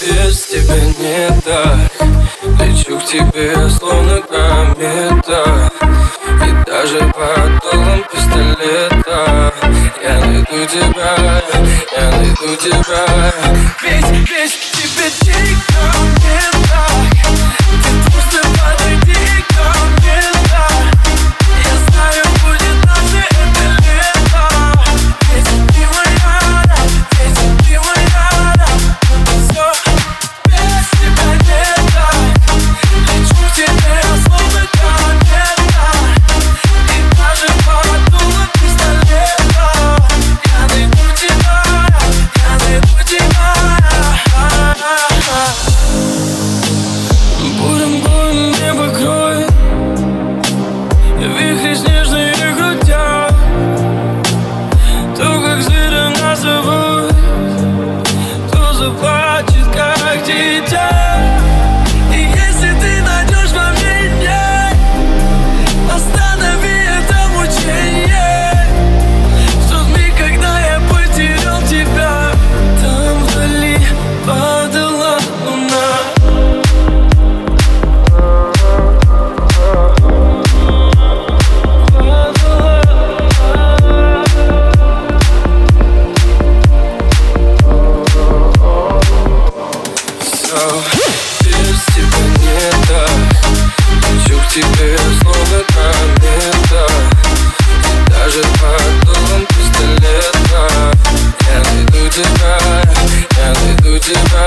без тебя не так. Лечу к тебе словно комета. И даже под дулом пистолета. Я найду тебя, я найду тебя. tonight